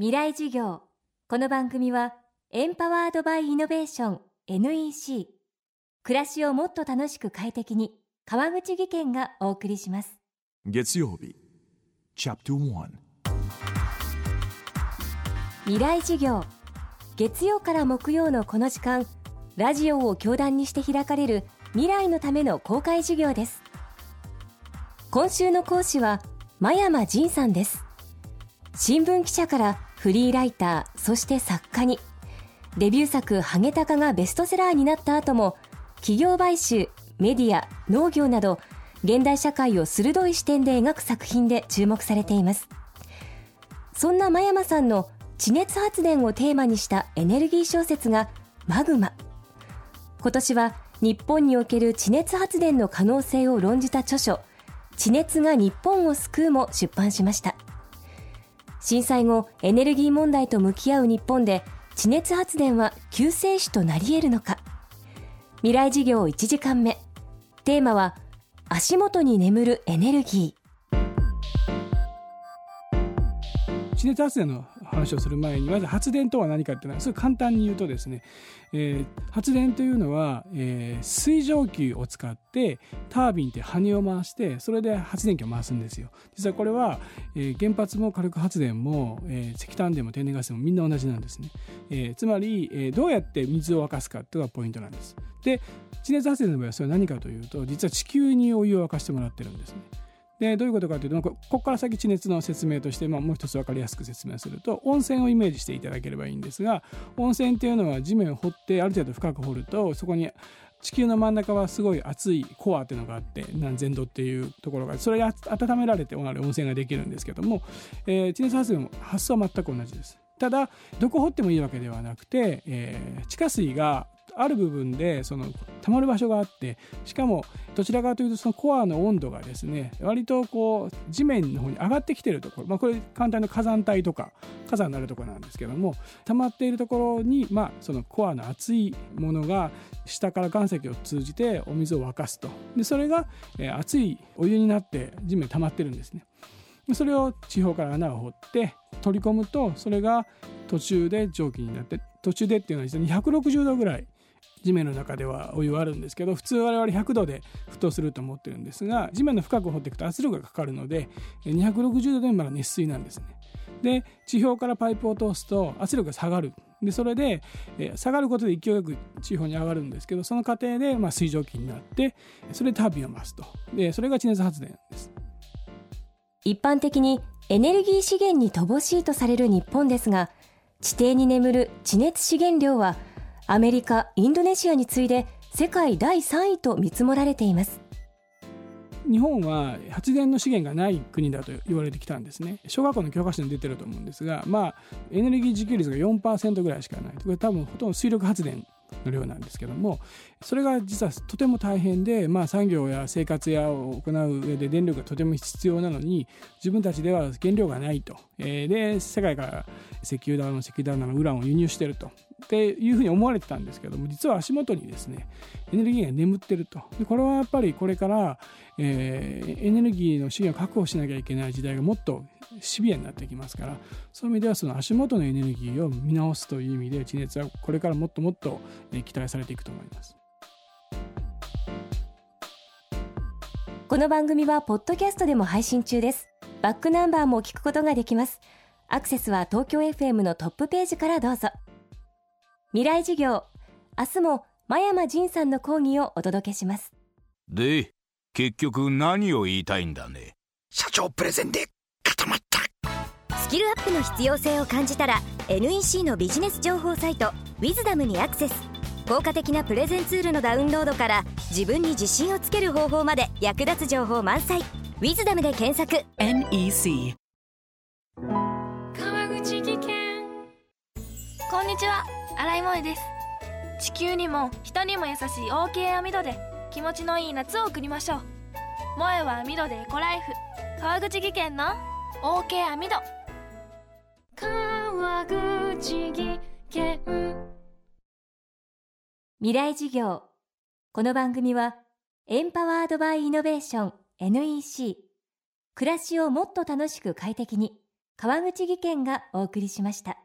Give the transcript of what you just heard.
未来授業。この番組はエンパワードバイイノベーション NEC 暮らしをもっと楽しく快適に川口義賢がお送りします。月曜日チャプター未来授業。月曜から木曜のこの時間ラジオを教壇にして開かれる未来のための公開授業です。今週の講師は真山仁さんです。新聞記者からフリーライターそして作家に。デビュー作「ハゲタカ」がベストセラーになった後も企業買収メディア農業など現代社会を鋭い視点で描く作品で注目されています。そんな真山さんの地熱発電をテーマにしたエネルギー小説がマグマ。今年は日本における地熱発電の可能性を論じた著書地熱が日本を救うも出版しました。震災後エネルギー問題と向き合う日本で地熱発電は救世主となり得るのか。未来事業1時間目。テーマは足元に眠るエネルギー。地熱発電の話をする前にまず発電とは何かっていうのはすごい簡単に言うとですね、えー、発電というのは、えー、水蒸気を使ってタービンって羽を回してそれで発電機を回すんですよ。実はこれは、えー、原発も火力発電も、え石炭でも天然ガスでもみんな同じなんですね、えつまり、えどうやって水を沸かすかっていうのがポイントなんです。で地熱発電の場合はそれは何かというと実は地球にお湯を沸かしてもらってるんですね。でどういうことかというとここから先地熱の説明として、まあ、もう一つ分かりやすく説明すると温泉をイメージしていただければいいんですが温泉っていうのは地面を掘ってある程度深く掘るとそこに地球の真ん中はすごい熱いコアっていうのがあって何千度っていうところがそれが温められて温泉ができるんですけども、えー、地熱発電も発想は全く同じです。ただどこ掘ってもいいわけではなくて、えー、地下水がある部分でその溜まる場所があってしかもどちらかというとそのコアの温度がですね割とこう地面の方に上がってきてるところ、まあ、これ簡単な火山帯とか火山になるところなんですけども溜まっているところに、まあ、そのコアの熱いものが下から岩石を通じてお水を沸かすとでそれが、え熱いお湯になって地面に溜まってるんですね。それを地表から穴を掘って取り込むとそれが途中で蒸気になって途中でっていうのは実は260度ぐらい地面の中ではお湯はあるんですけど普通我々100度で沸騰すると思ってるんですが地面の深く掘っていくと圧力がかかるので260度でまだ熱水なんですね。で地表からパイプを通すと圧力が下がる。でそれで、え下がることで勢いよく地表に上がるんですけどその過程で、まあ、水蒸気になってそれでタービンを回すと。でそれが地熱発電です。一般的にエネルギー資源に乏しいとされる日本ですが地底に眠る地熱資源量はアメリカ、インドネシアに次いで世界第3位と見積もられています。日本は発電の資源がない国だと言われてきたんですね。小学校の教科書に出てると思うんですがまあエネルギー自給率が4%ぐらいしかない。これ多分ほとんど水力発電の量なんですけどもそれが実はとても大変で、まあ、産業や生活やを行う上で電力がとても必要なのに自分たちでは原料がないと、えー、で世界から石油だの石炭だのウランを輸入してると。っていうふうに思われてたんですけども実は足元にですねエネルギーが眠ってると。でこれはやっぱりこれから、えー、エネルギーの資源を確保しなきゃいけない時代がもっとシビアになってきますからそういう意味ではその足元のエネルギーを見直すという意味で地熱はこれからもっともっと期待されていくと思います。この番組はポッドキャストでも配信中です。バックナンバーも聞くことができます。アクセスは東京 FM のトップページからどうぞ。未来授業明日も真山仁さんの講義をお届けしますで結局何を言いたいんだね社長プレゼンでスキルアップの必要性を感じたら NEC のビジネス情報サイト「ウィズダムにアクセス。効果的なプレゼンツールのダウンロードから自分に自信をつける方法まで役立つ情報満載「ウィズダムで検索。NEC 川口技研。こんにちは。新井萌です。地球にも人にも優しい OK 網戸で気持ちのいい夏を送りましょう。萌えは網戸でエコライフ。川口技研の OK 網戸川口技研。未来事業。この番組はエンパワードバイイノベーション NEC 暮らしをもっと楽しく快適に川口義賢がお送りしました。